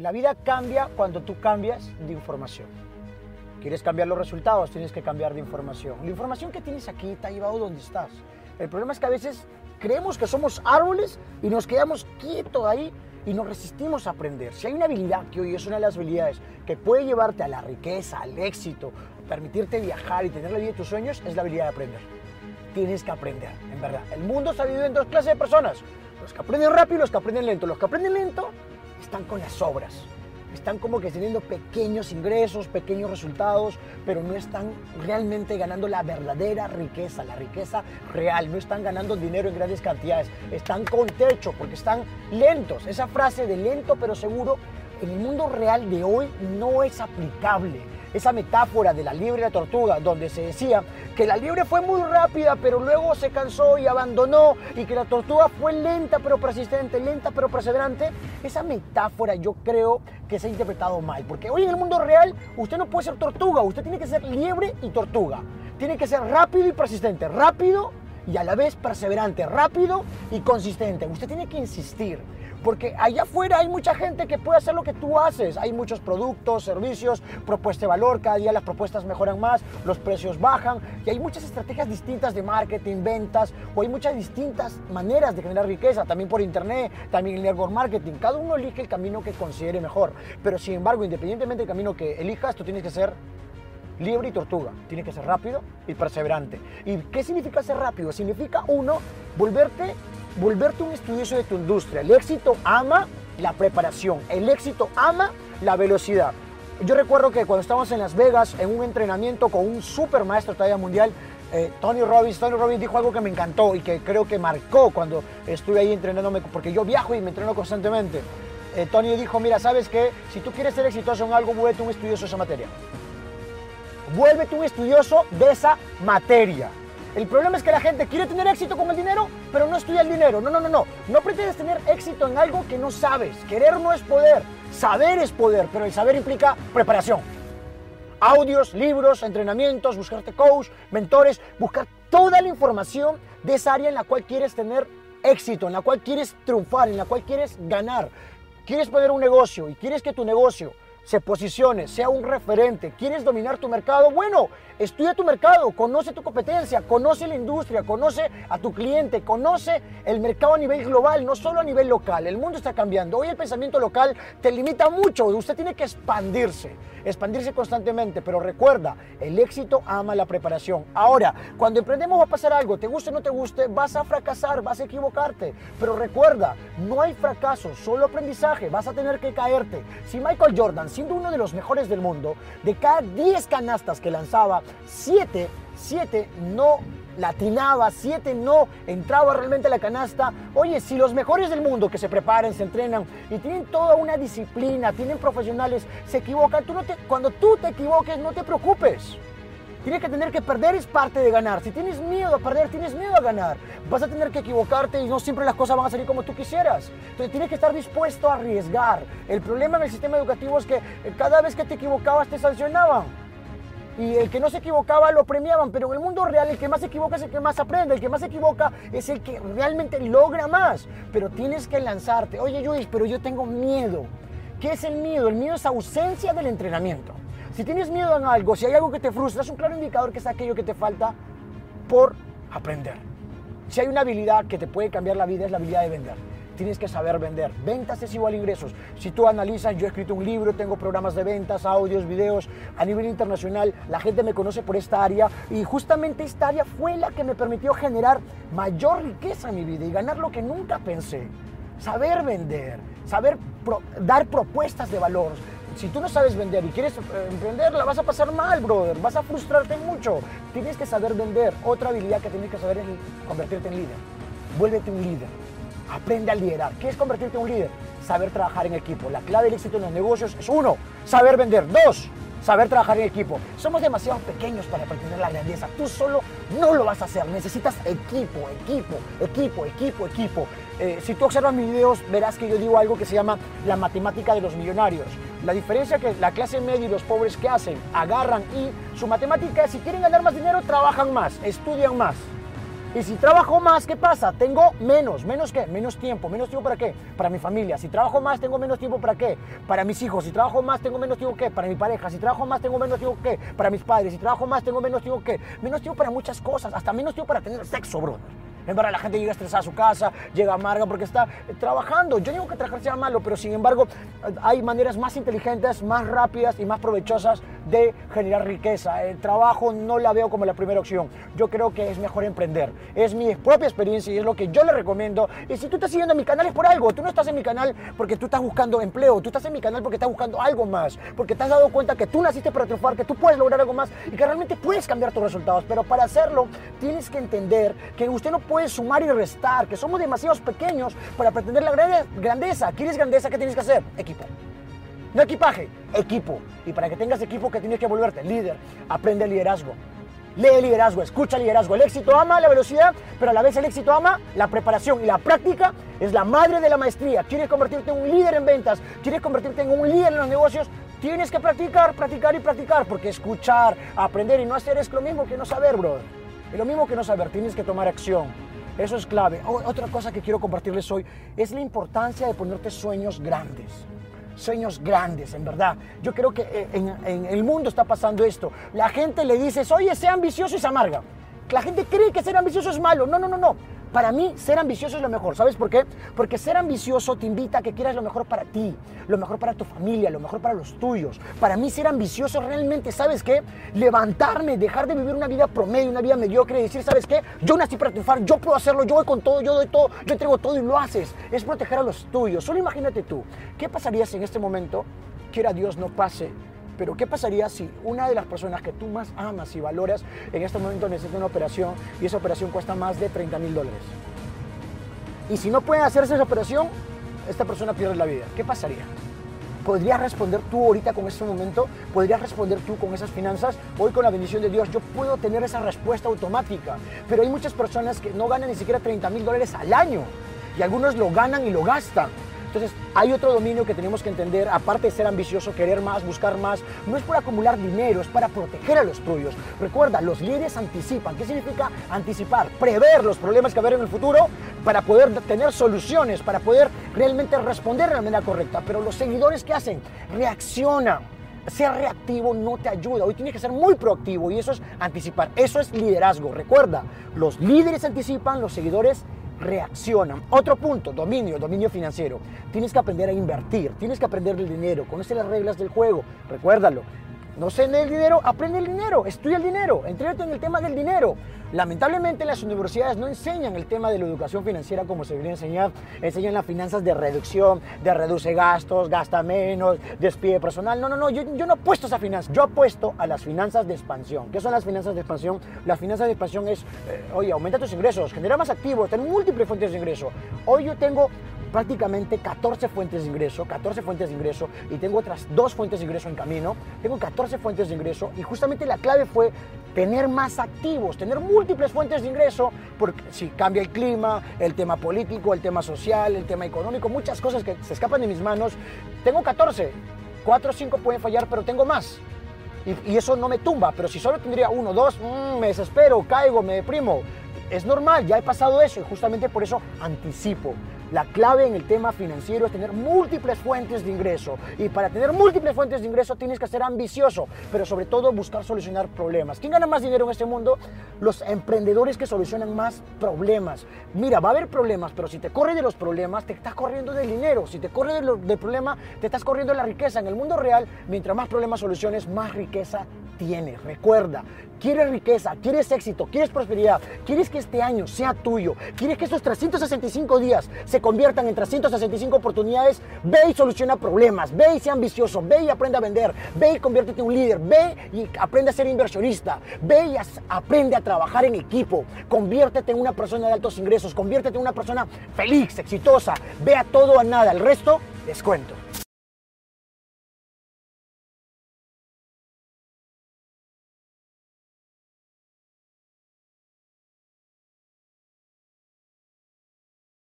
La vida cambia cuando tú cambias de información. ¿Quieres cambiar los resultados? Tienes que cambiar de información. La información que tienes aquí te ha llevado donde estás. El problema es que a veces creemos que somos árboles y nos quedamos quietos ahí y nos resistimos a aprender. Si hay una habilidad que hoy es una de las habilidades que puede llevarte a la riqueza, al éxito, permitirte viajar y tener la vida de tus sueños, es la habilidad de aprender. Tienes que aprender, en verdad. El mundo está dividido en dos clases de personas. Los que aprenden rápido y los que aprenden lento. Los que aprenden lento están con las obras. Están como que teniendo pequeños ingresos, pequeños resultados, pero no están realmente ganando la verdadera riqueza, la riqueza real. No están ganando dinero en grandes cantidades. Están con techo porque están lentos. Esa frase de lento pero seguro en el mundo real de hoy no es aplicable esa metáfora de la liebre y la tortuga, donde se decía que la liebre fue muy rápida, pero luego se cansó y abandonó, y que la tortuga fue lenta pero persistente, lenta pero perseverante, esa metáfora yo creo que se ha interpretado mal, porque hoy en el mundo real usted no puede ser tortuga, usted tiene que ser liebre y tortuga, tiene que ser rápido y persistente, rápido y a la vez perseverante, rápido y consistente, usted tiene que insistir. Porque allá afuera hay mucha gente que puede hacer lo que tú haces. Hay muchos productos, servicios, propuesta de valor. Cada día las propuestas mejoran más, los precios bajan. Y hay muchas estrategias distintas de marketing, ventas. O hay muchas distintas maneras de generar riqueza. También por internet, también en network marketing. Cada uno elige el camino que considere mejor. Pero sin embargo, independientemente del camino que elijas, tú tienes que ser libre y tortuga. Tienes que ser rápido y perseverante. ¿Y qué significa ser rápido? Significa, uno, volverte volverte un estudioso de tu industria. El éxito ama la preparación, el éxito ama la velocidad. Yo recuerdo que cuando estábamos en Las Vegas en un entrenamiento con un super maestro talla mundial, eh, Tony Robbins, Tony Robbins dijo algo que me encantó y que creo que marcó cuando estuve ahí entrenándome, porque yo viajo y me entreno constantemente. Eh, Tony dijo, mira, ¿sabes qué? Si tú quieres ser exitoso en algo, vuélvete un estudioso esa materia. Vuélvete un estudioso de esa materia. El problema es que la gente quiere tener éxito con el dinero, pero no estudia el dinero. No, no, no, no. No pretendes tener éxito en algo que no sabes. Querer no es poder. Saber es poder, pero el saber implica preparación. Audios, libros, entrenamientos, buscarte coach, mentores, buscar toda la información de esa área en la cual quieres tener éxito, en la cual quieres triunfar, en la cual quieres ganar. Quieres poner un negocio y quieres que tu negocio se posicione, sea un referente, quieres dominar tu mercado, bueno, estudia tu mercado, conoce tu competencia, conoce la industria, conoce a tu cliente, conoce el mercado a nivel global, no solo a nivel local. El mundo está cambiando. Hoy el pensamiento local te limita mucho, usted tiene que expandirse, expandirse constantemente, pero recuerda, el éxito ama la preparación. Ahora, cuando emprendemos va a pasar algo, te guste o no te guste, vas a fracasar, vas a equivocarte, pero recuerda, no hay fracaso, solo aprendizaje, vas a tener que caerte. Si Michael Jordan siendo uno de los mejores del mundo, de cada 10 canastas que lanzaba, 7, 7 no latinaba, 7 no entraba realmente a la canasta. Oye, si los mejores del mundo que se preparan, se entrenan y tienen toda una disciplina, tienen profesionales, se equivocan, tú no te, cuando tú te equivoques no te preocupes. Tienes que tener que perder es parte de ganar. Si tienes miedo a perder, tienes miedo a ganar. Vas a tener que equivocarte y no siempre las cosas van a salir como tú quisieras. Entonces tienes que estar dispuesto a arriesgar. El problema en el sistema educativo es que eh, cada vez que te equivocabas te sancionaban. Y el que no se equivocaba lo premiaban, pero en el mundo real el que más se equivoca es el que más aprende, el que más se equivoca es el que realmente logra más. Pero tienes que lanzarte. Oye Luis, pero yo tengo miedo. ¿Qué es el miedo? El miedo es ausencia del entrenamiento. Si tienes miedo en algo, si hay algo que te frustra, es un claro indicador que es aquello que te falta por aprender. Si hay una habilidad que te puede cambiar la vida, es la habilidad de vender. Tienes que saber vender. Ventas es igual a ingresos. Si tú analizas, yo he escrito un libro, tengo programas de ventas, audios, videos a nivel internacional. La gente me conoce por esta área y justamente esta área fue la que me permitió generar mayor riqueza en mi vida y ganar lo que nunca pensé. Saber vender, saber dar propuestas de valor, si tú no sabes vender y quieres eh, emprender, la vas a pasar mal, brother. Vas a frustrarte mucho. Tienes que saber vender. Otra habilidad que tienes que saber es convertirte en líder. Vuélvete un líder. Aprende a liderar. ¿Qué es convertirte en un líder? Saber trabajar en equipo. La clave del éxito en los negocios es uno, saber vender. Dos, saber trabajar en equipo. Somos demasiado pequeños para pretender la grandeza. Tú solo no lo vas a hacer. Necesitas equipo, equipo, equipo, equipo, equipo. Eh, si tú observas mis videos, verás que yo digo algo que se llama la matemática de los millonarios. La diferencia que la clase media y los pobres que hacen, agarran y su matemática es si quieren ganar más dinero, trabajan más, estudian más. Y si trabajo más, ¿qué pasa? Tengo menos. ¿Menos qué? Menos tiempo. ¿Menos tiempo para qué? Para mi familia. Si trabajo más, tengo menos tiempo para qué? Para mis hijos. Si trabajo más, tengo menos tiempo qué? Para mi pareja. Si trabajo más, tengo menos tiempo qué? Para mis padres. Si trabajo más, tengo menos tiempo qué? Menos tiempo para muchas cosas. Hasta menos tiempo para tener sexo, bro. En verdad, la gente llega estresada a su casa, llega amarga porque está eh, trabajando. Yo digo que trabajar sea malo, pero sin embargo, eh, hay maneras más inteligentes, más rápidas y más provechosas de generar riqueza. El trabajo no la veo como la primera opción. Yo creo que es mejor emprender. Es mi propia experiencia y es lo que yo le recomiendo. Y si tú estás siguiendo mi canal es por algo. Tú no estás en mi canal porque tú estás buscando empleo. Tú estás en mi canal porque estás buscando algo más. Porque te has dado cuenta que tú naciste para triunfar, que tú puedes lograr algo más y que realmente puedes cambiar tus resultados. Pero para hacerlo, tienes que entender que usted no puede sumar y restar, que somos demasiado pequeños para pretender la grandeza. ¿Quieres grandeza? ¿Qué tienes que hacer? Equipo. No equipaje, equipo. Y para que tengas equipo, que tienes que volverte? Líder. Aprende liderazgo. Lee liderazgo, escucha liderazgo. El éxito ama la velocidad, pero a la vez el éxito ama la preparación y la práctica es la madre de la maestría. ¿Quieres convertirte en un líder en ventas? ¿Quieres convertirte en un líder en los negocios? Tienes que practicar, practicar y practicar, porque escuchar, aprender y no hacer es lo mismo que no saber, brother. Es lo mismo que no saber, tienes que tomar acción. Eso es clave. otra cosa que quiero compartirles hoy es la importancia de ponerte sueños grandes. Sueños grandes, en verdad. Yo creo que eh, en, el mundo está pasando esto. La gente le dice, oye, sea ambicioso y se amarga. La gente cree que ser ambicioso es malo. No, no, no, no. Para mí, ser ambicioso es lo mejor. ¿Sabes por qué? Porque ser ambicioso te invita a que quieras lo mejor para ti, lo mejor para tu familia, lo mejor para los tuyos. Para mí, ser ambicioso realmente, ¿sabes qué? Levantarme, dejar de vivir una vida promedio, una vida mediocre y decir, ¿sabes qué? Yo nací para triunfar, yo puedo hacerlo, yo voy con todo, yo doy todo, yo entrego todo y lo haces. Es proteger a los tuyos. Solo imagínate tú, ¿qué pasaría si en este momento, quiera Dios, no pase pero ¿qué pasaría si una de las personas que tú más amas y valoras en este momento necesita una operación y esa operación cuesta más de 30 mil dólares? Y si no puede hacerse esa operación, esta persona pierde la vida. ¿Qué pasaría? ¿Podrías responder tú ahorita con este momento? ¿Podrías responder tú con esas finanzas? Hoy con la bendición de Dios yo puedo tener esa respuesta automática. Pero hay muchas personas que no ganan ni siquiera 30 mil dólares al año. Y algunos lo ganan y lo gastan. Entonces, hay otro dominio que tenemos que entender, aparte de ser ambicioso, querer más, buscar más, no es por acumular dinero, es para proteger a los tuyos. Recuerda, los líderes anticipan. ¿Qué significa anticipar? Prever los problemas que va a haber en el futuro para poder tener soluciones, para poder realmente responder de la manera correcta. Pero los seguidores, ¿qué hacen? Reaccionan ser reactivo no te ayuda. Hoy tienes que ser muy proactivo y eso es anticipar. Eso es liderazgo. Recuerda, los líderes anticipan, los seguidores reaccionan. Otro punto, dominio, dominio financiero. Tienes que aprender a invertir, tienes que aprender el dinero, conoce las reglas del juego, recuérdalo. No sé el dinero, aprende el dinero, estudia el dinero, entrégate en el tema del dinero. Lamentablemente las universidades no enseñan el tema de la educación financiera como se debería enseñar. Enseñan las finanzas de reducción, de reduce gastos, gasta menos, despide personal. No, no, no, yo, no apuesto a esa finanza. Yo apuesto a las finanzas de expansión. ¿Qué son las finanzas de expansión? Las finanzas de expansión es, eh, oye, aumenta tus ingresos, genera más activos, tener múltiples fuentes de ingreso. Hoy yo tengo prácticamente 14 fuentes de ingreso, 14 fuentes de ingreso y tengo otras dos fuentes de ingreso en camino. Tengo 14 fuentes de ingreso y justamente la clave fue tener más activos, tener múltiples fuentes de ingreso, porque si cambia el clima, el tema político, el tema social, el tema económico, muchas cosas que se escapan de mis manos. Tengo 14, 4 o 5 pueden fallar, pero tengo más. Y, eso no me tumba, pero si solo tendría uno, dos, mm, me desespero, caigo, me deprimo. Es normal, ya he pasado eso y justamente por eso anticipo. La clave en el tema financiero es tener múltiples fuentes de ingreso. Y para tener múltiples fuentes de ingreso tienes que ser ambicioso, pero sobre todo buscar solucionar problemas. ¿Quién gana más dinero en este mundo? Los emprendedores que solucionan más problemas. Mira, va a haber problemas, pero si te corre de los problemas, te estás corriendo del dinero. Si te corre del, problema, te estás corriendo de la riqueza. En el mundo real, mientras más problemas soluciones, más riqueza tienes. Recuerda, quieres riqueza, quieres éxito, quieres prosperidad, quieres que este año sea tuyo, quieres que estos 365 días se conviertan en 365 oportunidades, ve y soluciona problemas, ve y sea ambicioso, ve y aprende a vender, ve y conviértete en un líder, ve y aprende a ser inversionista, ve y aprende a trabajar en equipo, conviértete en una persona de altos ingresos, conviértete en una persona feliz, exitosa, ve a todo a nada, el resto descuento.